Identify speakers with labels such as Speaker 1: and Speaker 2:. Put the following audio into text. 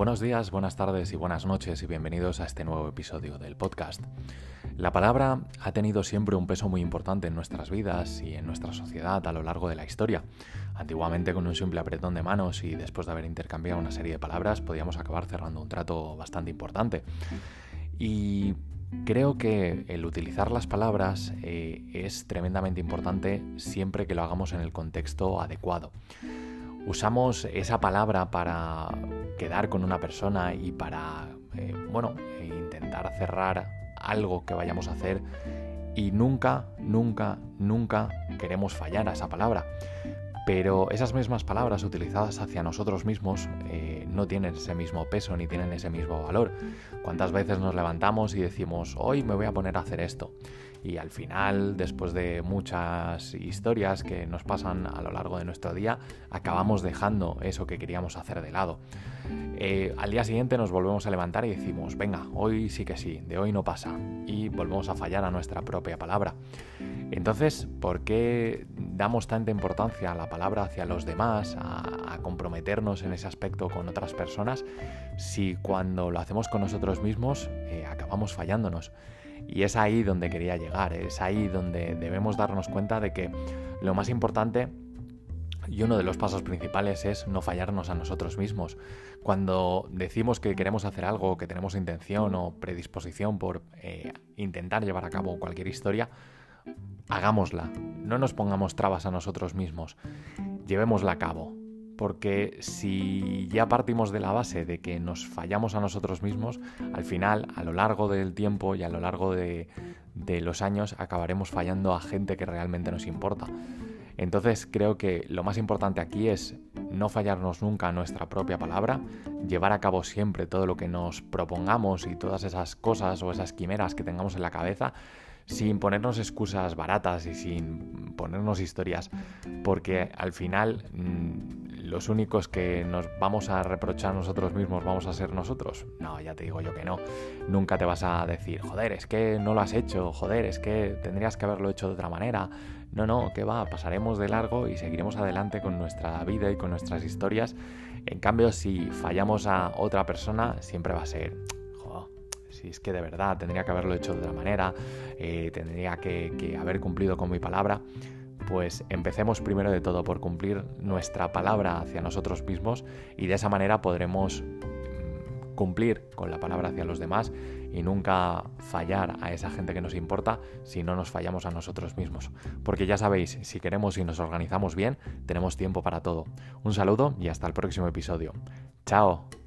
Speaker 1: Buenos días, buenas tardes y buenas noches y bienvenidos a este nuevo episodio del podcast. La palabra ha tenido siempre un peso muy importante en nuestras vidas y en nuestra sociedad a lo largo de la historia. Antiguamente con un simple apretón de manos y después de haber intercambiado una serie de palabras podíamos acabar cerrando un trato bastante importante. Y creo que el utilizar las palabras eh, es tremendamente importante siempre que lo hagamos en el contexto adecuado usamos esa palabra para quedar con una persona y para, eh, bueno, intentar cerrar algo que vayamos a hacer y nunca, nunca, nunca queremos fallar a esa palabra. Pero esas mismas palabras utilizadas hacia nosotros mismos eh, no tienen ese mismo peso ni tienen ese mismo valor. ¿Cuántas veces nos levantamos y decimos, hoy me voy a poner a hacer esto? Y al final, después de muchas historias que nos pasan a lo largo de nuestro día, acabamos dejando eso que queríamos hacer de lado. Eh, al día siguiente nos volvemos a levantar y decimos, venga, hoy sí que sí, de hoy no pasa. Y volvemos a fallar a nuestra propia palabra. Entonces, ¿por qué damos tanta importancia a la palabra hacia los demás, a, comprometernos en ese aspecto con otras personas, si cuando lo hacemos con nosotros mismos eh, acabamos fallándonos? Y es ahí donde quería llegar, es ahí donde debemos darnos cuenta de que lo más importante y uno de los pasos principales es no fallarnos a nosotros mismos. Cuando decimos que queremos hacer algo, que tenemos intención o predisposición por eh, intentar llevar a cabo cualquier historia, hagámosla, no nos pongamos trabas a nosotros mismos, llevémosla a cabo. Porque si ya partimos de la base de que nos fallamos a nosotros mismos, al final, a lo largo del tiempo y a lo largo de, los años, acabaremos fallando a gente que realmente nos importa. Entonces creo que lo más importante aquí es no fallarnos nunca a nuestra propia palabra, llevar a cabo siempre todo lo que nos propongamos y todas esas cosas o esas quimeras que tengamos en la cabeza, sin ponernos excusas baratas y sin ponernos historias, porque al final mm, los únicos que nos vamos a reprochar nosotros mismos vamos a ser nosotros. No, ya te digo yo que no. Nunca te vas a decir, joder, es que no lo has hecho, joder, es que tendrías que haberlo hecho de otra manera. No, no, que va, pasaremos de largo y seguiremos adelante con nuestra vida y con nuestras historias. En cambio, si fallamos a otra persona, siempre va a ser, si es que de verdad tendría que haberlo hecho de otra manera, eh, tendría que, haber cumplido con mi palabra, pues empecemos primero de todo por cumplir nuestra palabra hacia nosotros mismos y de esa manera podremos mm, cumplir con la palabra hacia los demás y nunca fallar a esa gente que nos importa si no nos fallamos a nosotros mismos. Porque ya sabéis, si queremos y nos organizamos bien, tenemos tiempo para todo. Un saludo y hasta el próximo episodio. Chao.